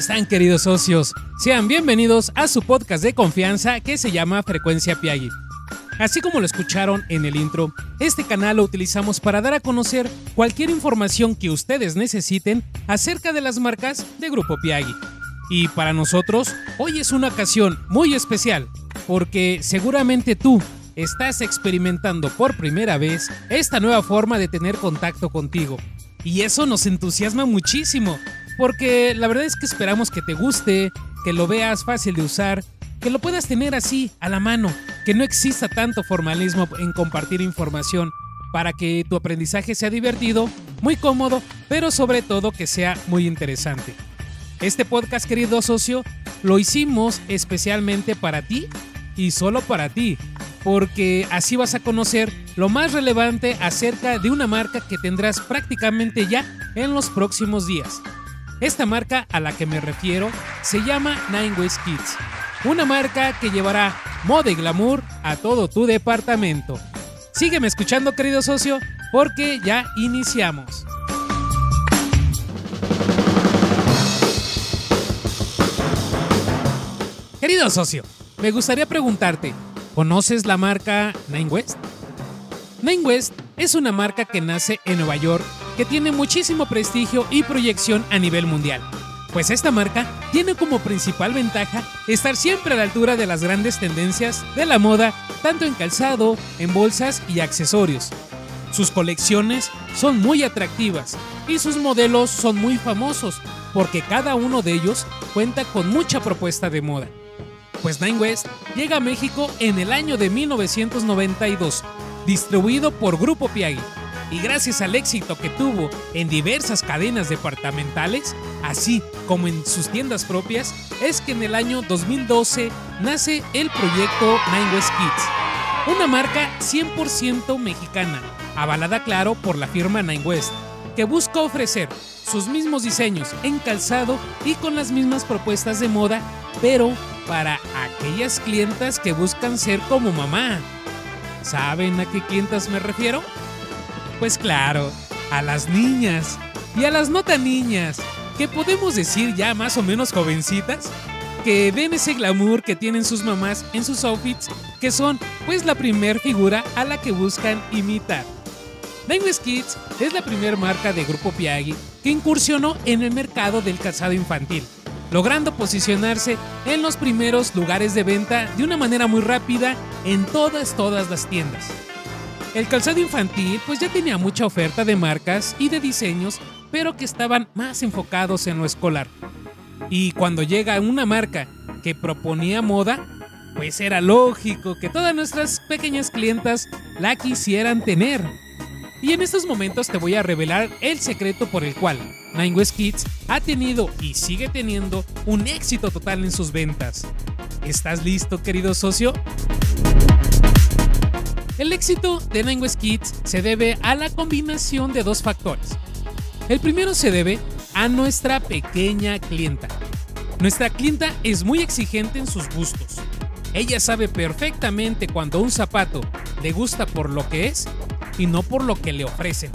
están queridos socios? Sean bienvenidos a su podcast de confianza que se llama Frecuencia Piagui. Así como lo escucharon en el intro, este canal lo utilizamos para dar a conocer cualquier información que ustedes necesiten acerca de las marcas de Grupo Piagui. Y para nosotros, hoy es una ocasión muy especial, porque seguramente tú estás experimentando por primera vez esta nueva forma de tener contacto contigo. Y eso nos entusiasma muchísimo, porque la verdad es que esperamos que te guste, que lo veas fácil de usar, que lo puedas tener así, a la mano, que no exista tanto formalismo en compartir información, para que tu aprendizaje sea divertido, muy cómodo, pero sobre todo que sea muy interesante. Este podcast, querido socio, lo hicimos especialmente para ti y solo para ti, porque así vas a conocer lo más relevante acerca de una marca que tendrás prácticamente ya en los próximos días. Esta marca a la que me refiero se llama Nine Ways Kids, una marca que llevará moda y glamour a todo tu departamento. Sígueme escuchando querido socio porque ya iniciamos. Querido socio, me gustaría preguntarte, ¿conoces la marca Nine West? Nine West es una marca que nace en Nueva York que tiene muchísimo prestigio y proyección a nivel mundial. Pues esta marca tiene como principal ventaja estar siempre a la altura de las grandes tendencias de la moda, tanto en calzado, en bolsas y accesorios. Sus colecciones son muy atractivas y sus modelos son muy famosos porque cada uno de ellos cuenta con mucha propuesta de moda. Pues Nine West llega a México en el año de 1992, distribuido por Grupo Piagui y gracias al éxito que tuvo en diversas cadenas departamentales, así como en sus tiendas propias, es que en el año 2012 nace el proyecto Nine West Kids, una marca 100% mexicana, avalada claro por la firma Nine West, que busca ofrecer sus mismos diseños en calzado y con las mismas propuestas de moda, pero para aquellas clientas que buscan ser como mamá. ¿Saben a qué clientas me refiero? Pues claro, a las niñas y a las no tan niñas, que podemos decir ya más o menos jovencitas, que ven ese glamour que tienen sus mamás en sus outfits, que son pues la primer figura a la que buscan imitar. Language Kids es la primera marca de Grupo Piagui que incursionó en el mercado del calzado infantil, logrando posicionarse en los primeros lugares de venta de una manera muy rápida en todas todas las tiendas. El calzado infantil pues ya tenía mucha oferta de marcas y de diseños, pero que estaban más enfocados en lo escolar. Y cuando llega una marca que proponía moda, pues era lógico que todas nuestras pequeñas clientas la quisieran tener. Y en estos momentos te voy a revelar el secreto por el cual Nine West Kids ha tenido y sigue teniendo un éxito total en sus ventas. ¿Estás listo, querido socio? El éxito de Nine Kids se debe a la combinación de dos factores. El primero se debe a nuestra pequeña clienta. Nuestra clienta es muy exigente en sus gustos. Ella sabe perfectamente cuando un zapato le gusta por lo que es y no por lo que le ofrecen.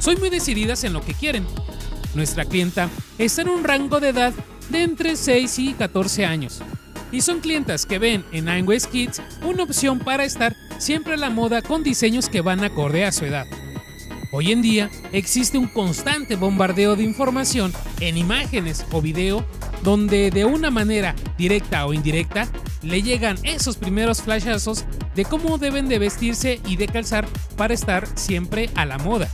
Soy muy decididas en lo que quieren. Nuestra clienta está en un rango de edad de entre 6 y 14 años. Y son clientas que ven en Nine Kids una opción para estar siempre a la moda con diseños que van acorde a su edad. Hoy en día existe un constante bombardeo de información en imágenes o video donde de una manera directa o indirecta le llegan esos primeros flashazos de cómo deben de vestirse y de calzar para estar siempre a la moda.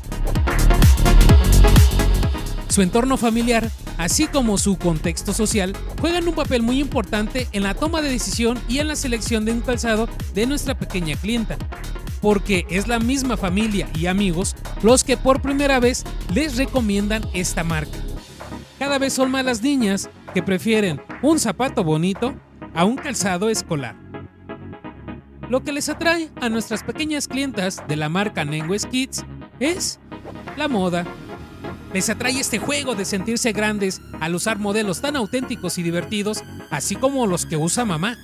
Su entorno familiar, así como su contexto social, juegan un papel muy importante en la toma de decisión y en la selección de un calzado de nuestra pequeña clienta, porque es la misma familia y amigos los que por primera vez les recomiendan esta marca. Cada vez son más las niñas que prefieren un zapato bonito a un calzado escolar. Lo que les atrae a nuestras pequeñas clientas de la marca Nengues Kids es la moda, les atrae este juego de sentirse grandes al usar modelos tan auténticos y divertidos, así como los que usa mamá.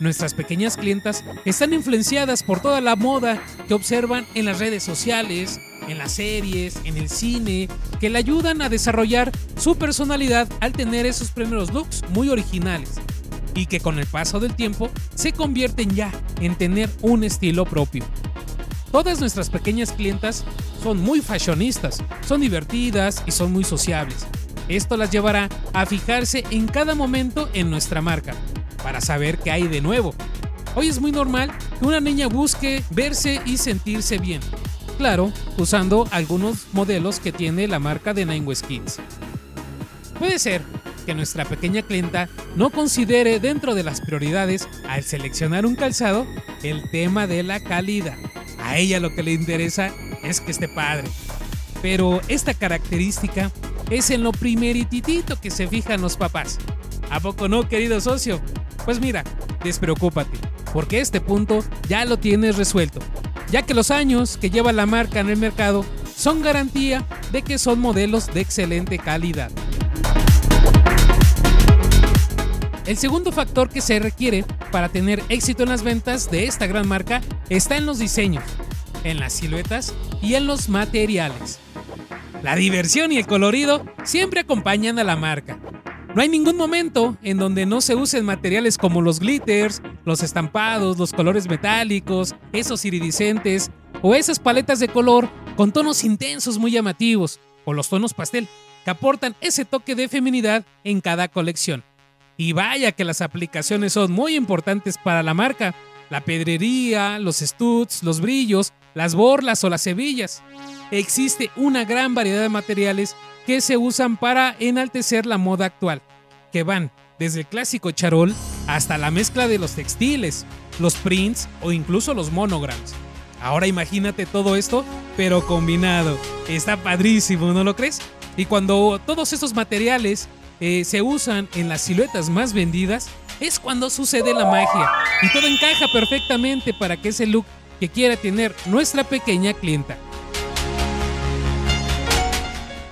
Nuestras pequeñas clientas están influenciadas por toda la moda que observan en las redes sociales, en las series, en el cine, que le ayudan a desarrollar su personalidad al tener esos primeros looks muy originales y que con el paso del tiempo se convierten ya en tener un estilo propio. Todas nuestras pequeñas clientas son muy fashionistas, son divertidas y son muy sociables. Esto las llevará a fijarse en cada momento en nuestra marca, para saber qué hay de nuevo. Hoy es muy normal que una niña busque verse y sentirse bien. Claro, usando algunos modelos que tiene la marca de Nine West. Puede ser que nuestra pequeña clienta no considere dentro de las prioridades al seleccionar un calzado el tema de la calidad. A ella lo que le interesa es que esté padre. Pero esta característica es en lo primerititito que se fijan los papás. ¿A poco no, querido socio? Pues mira, despreocúpate, porque este punto ya lo tienes resuelto, ya que los años que lleva la marca en el mercado son garantía de que son modelos de excelente calidad. El segundo factor que se requiere para tener éxito en las ventas de esta gran marca está en los diseños, en las siluetas y en los materiales. La diversión y el colorido siempre acompañan a la marca. No hay ningún momento en donde no se usen materiales como los glitters, los estampados, los colores metálicos, esos iridiscentes o esas paletas de color con tonos intensos muy llamativos o los tonos pastel que aportan ese toque de feminidad en cada colección. Y vaya que las aplicaciones son muy importantes para la marca. La pedrería, los studs, los brillos, las borlas o las hebillas. Existe una gran variedad de materiales que se usan para enaltecer la moda actual, que van desde el clásico charol hasta la mezcla de los textiles, los prints o incluso los monograms. Ahora imagínate todo esto, pero combinado. Está padrísimo, ¿no lo crees? Y cuando todos estos materiales eh, se usan en las siluetas más vendidas, es cuando sucede la magia y todo encaja perfectamente para que ese look que quiera tener nuestra pequeña clienta.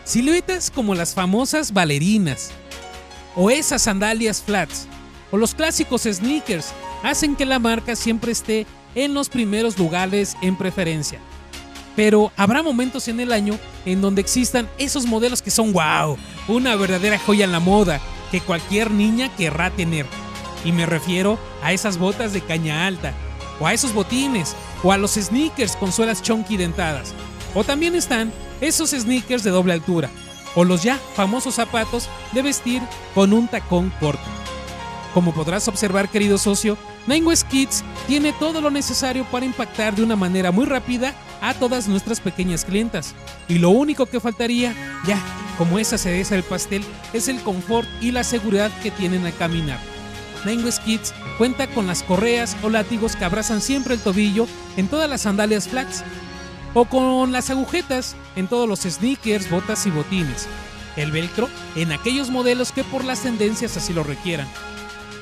Siluetas como las famosas balerinas, o esas sandalias flats, o los clásicos sneakers, hacen que la marca siempre esté en los primeros lugares en preferencia. Pero habrá momentos en el año en donde existan esos modelos que son wow, una verdadera joya en la moda que cualquier niña querrá tener. Y me refiero a esas botas de caña alta, o a esos botines, o a los sneakers con suelas chunky dentadas. O también están esos sneakers de doble altura, o los ya famosos zapatos de vestir con un tacón corto. Como podrás observar, querido socio, Nine Kids tiene todo lo necesario para impactar de una manera muy rápida a todas nuestras pequeñas clientas. Y lo único que faltaría, ya, como esa cereza del pastel, es el confort y la seguridad que tienen al caminar. Nine Kids cuenta con las correas o látigos que abrazan siempre el tobillo en todas las sandalias flats, o con las agujetas en todos los sneakers, botas y botines, el velcro en aquellos modelos que por las tendencias así lo requieran,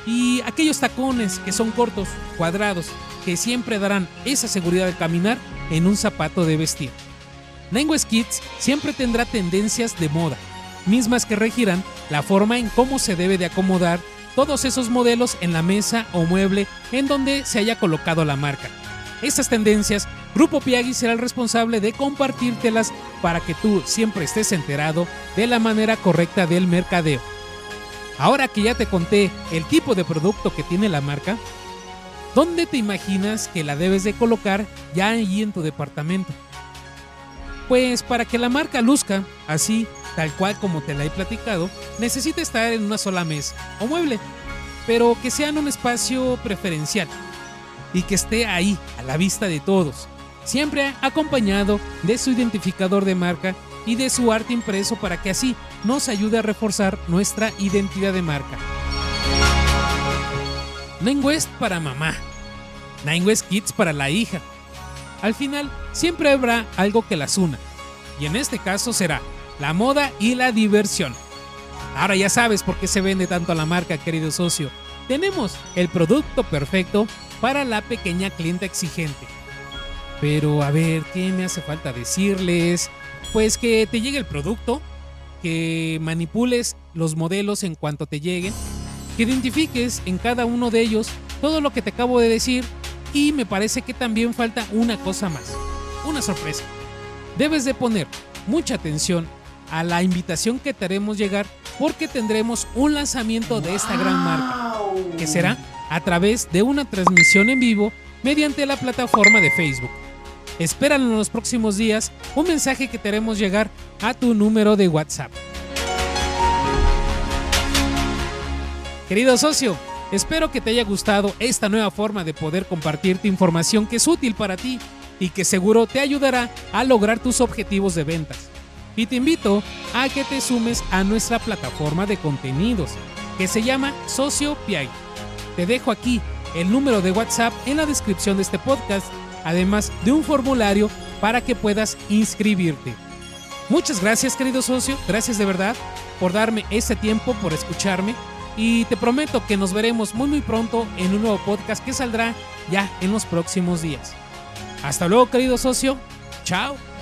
y aquellos tacones que son cortos, cuadrados, que siempre darán esa seguridad al caminar en un zapato de vestir. Nine Kids siempre tendrá tendencias de moda, mismas que regirán la forma en cómo se debe de acomodar todos esos modelos en la mesa o mueble en donde se haya colocado la marca. Estas tendencias, Grupo Piagui será el responsable de compartírtelas para que tú siempre estés enterado de la manera correcta del mercadeo. Ahora que ya te conté el tipo de producto que tiene la marca, ¿dónde te imaginas que la debes de colocar ya allí en tu departamento? Pues para que la marca luzca así, tal cual como te la he platicado, necesita estar en una sola mesa o mueble, pero que sea en un espacio preferencial y que esté ahí a la vista de todos, siempre acompañado de su identificador de marca y de su arte impreso para que así nos ayude a reforzar nuestra identidad de marca. Nine West para mamá, Nine West Kids para la hija. Al final, siempre habrá algo que las una, y en este caso será la moda y la diversión. Ahora ya sabes por qué se vende tanto a la marca, querido socio. Tenemos el producto perfecto para la pequeña clienta exigente. Pero a ver, ¿qué me hace falta decirles? Pues que te llegue el producto, que manipules los modelos en cuanto te lleguen, que identifiques en cada uno de ellos todo lo que te acabo de decir y me parece que también falta una cosa más, una sorpresa. debes de poner mucha atención a la invitación que te haremos llegar porque tendremos un lanzamiento de esta gran marca, que será a través de una transmisión en vivo mediante la plataforma de Facebook. Esperan en los próximos días un mensaje que te haremos llegar a tu número de WhatsApp. Querido socio, espero que te haya gustado esta nueva forma de poder compartirte información que es útil para ti y que seguro te ayudará a lograr tus objetivos de ventas. Y te invito a que te sumes a nuestra plataforma de contenidos que se llama Socio Piai. Te dejo aquí el número de WhatsApp en la descripción de este podcast, además de un formulario para que puedas inscribirte. Muchas gracias querido socio, gracias de verdad por darme este tiempo, por escucharme y te prometo que nos veremos muy muy pronto en un nuevo podcast que saldrá ya en los próximos días. Hasta luego querido socio, chao.